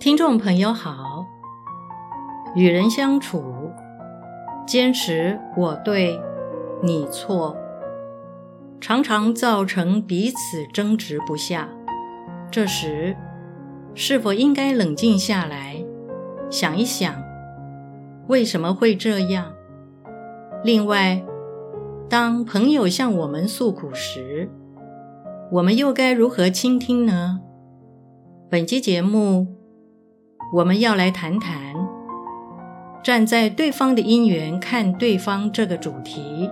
听众朋友好，与人相处，坚持我对，你错，常常造成彼此争执不下。这时，是否应该冷静下来，想一想，为什么会这样？另外，当朋友向我们诉苦时，我们又该如何倾听呢？本期节目，我们要来谈谈站在对方的因缘看对方这个主题。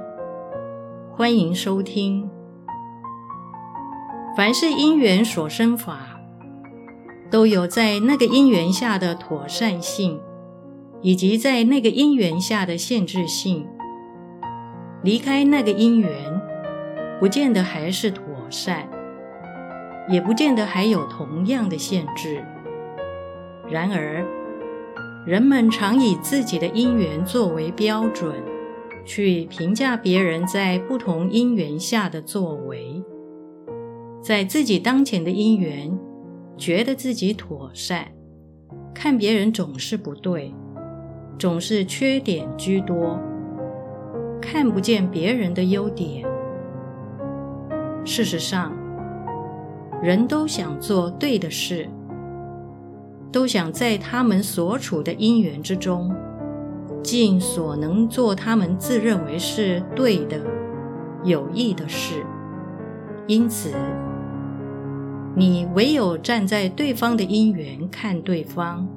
欢迎收听。凡是因缘所生法，都有在那个因缘下的妥善性，以及在那个因缘下的限制性。离开那个因缘，不见得还是妥善，也不见得还有同样的限制。然而，人们常以自己的因缘作为标准，去评价别人在不同因缘下的作为。在自己当前的因缘，觉得自己妥善，看别人总是不对，总是缺点居多，看不见别人的优点。事实上，人都想做对的事。都想在他们所处的因缘之中，尽所能做他们自认为是对的、有益的事。因此，你唯有站在对方的因缘看对方，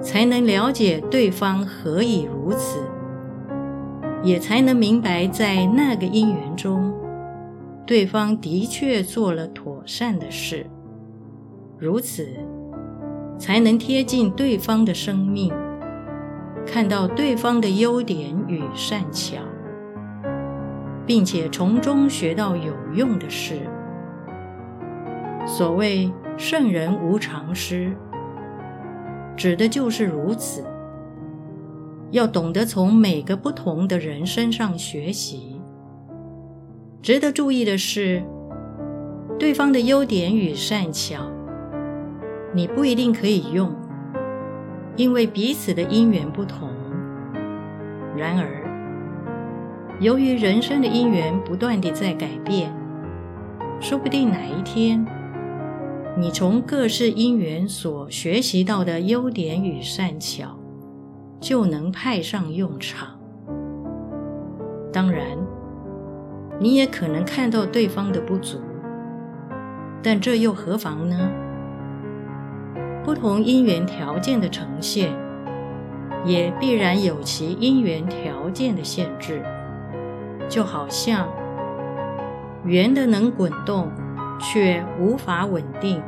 才能了解对方何以如此，也才能明白在那个因缘中，对方的确做了妥善的事。如此。才能贴近对方的生命，看到对方的优点与善巧，并且从中学到有用的事。所谓“圣人无常师”，指的就是如此。要懂得从每个不同的人身上学习。值得注意的是，对方的优点与善巧。你不一定可以用，因为彼此的因缘不同。然而，由于人生的因缘不断地在改变，说不定哪一天，你从各式因缘所学习到的优点与善巧，就能派上用场。当然，你也可能看到对方的不足，但这又何妨呢？不同因缘条件的呈现，也必然有其因缘条件的限制。就好像圆的能滚动，却无法稳定；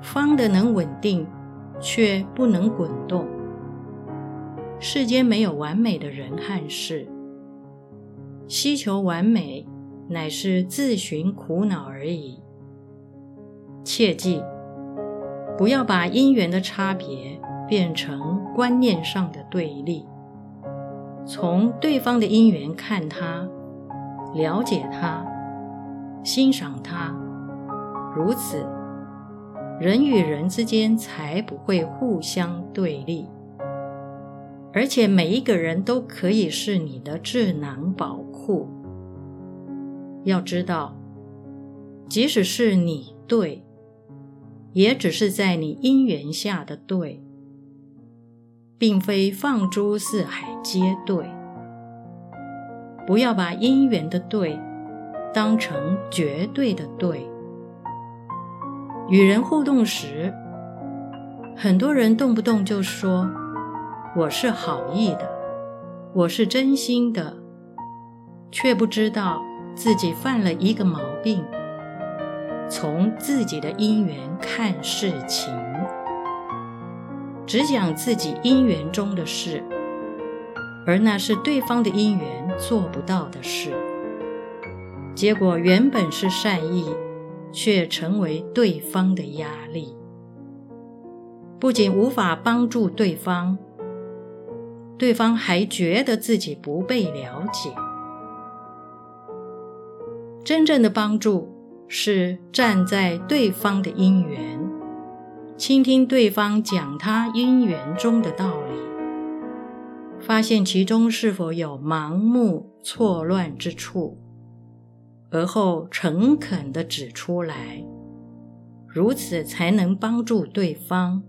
方的能稳定，却不能滚动。世间没有完美的人和事，希求完美，乃是自寻苦恼而已。切记。不要把因缘的差别变成观念上的对立，从对方的因缘看他，了解他，欣赏他，如此，人与人之间才不会互相对立，而且每一个人都可以是你的智囊宝库。要知道，即使是你对。也只是在你因缘下的对，并非放诸四海皆对。不要把因缘的对当成绝对的对。与人互动时，很多人动不动就说：“我是好意的，我是真心的”，却不知道自己犯了一个毛病。从自己的因缘看事情，只讲自己因缘中的事，而那是对方的因缘做不到的事。结果原本是善意，却成为对方的压力，不仅无法帮助对方，对方还觉得自己不被了解。真正的帮助。是站在对方的因缘，倾听对方讲他因缘中的道理，发现其中是否有盲目错乱之处，而后诚恳地指出来，如此才能帮助对方，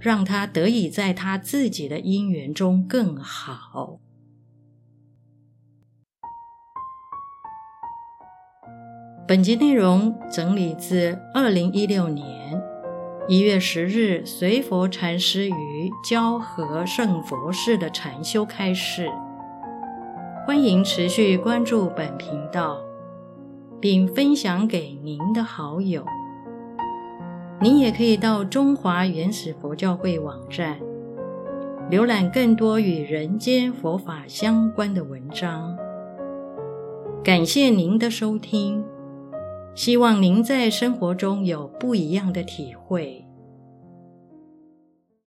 让他得以在他自己的因缘中更好。本集内容整理自二零一六年一月十日随佛禅师于交合胜佛寺的禅修开示。欢迎持续关注本频道，并分享给您的好友。您也可以到中华原始佛教会网站浏览更多与人间佛法相关的文章。感谢您的收听。希望您在生活中有不一样的体会。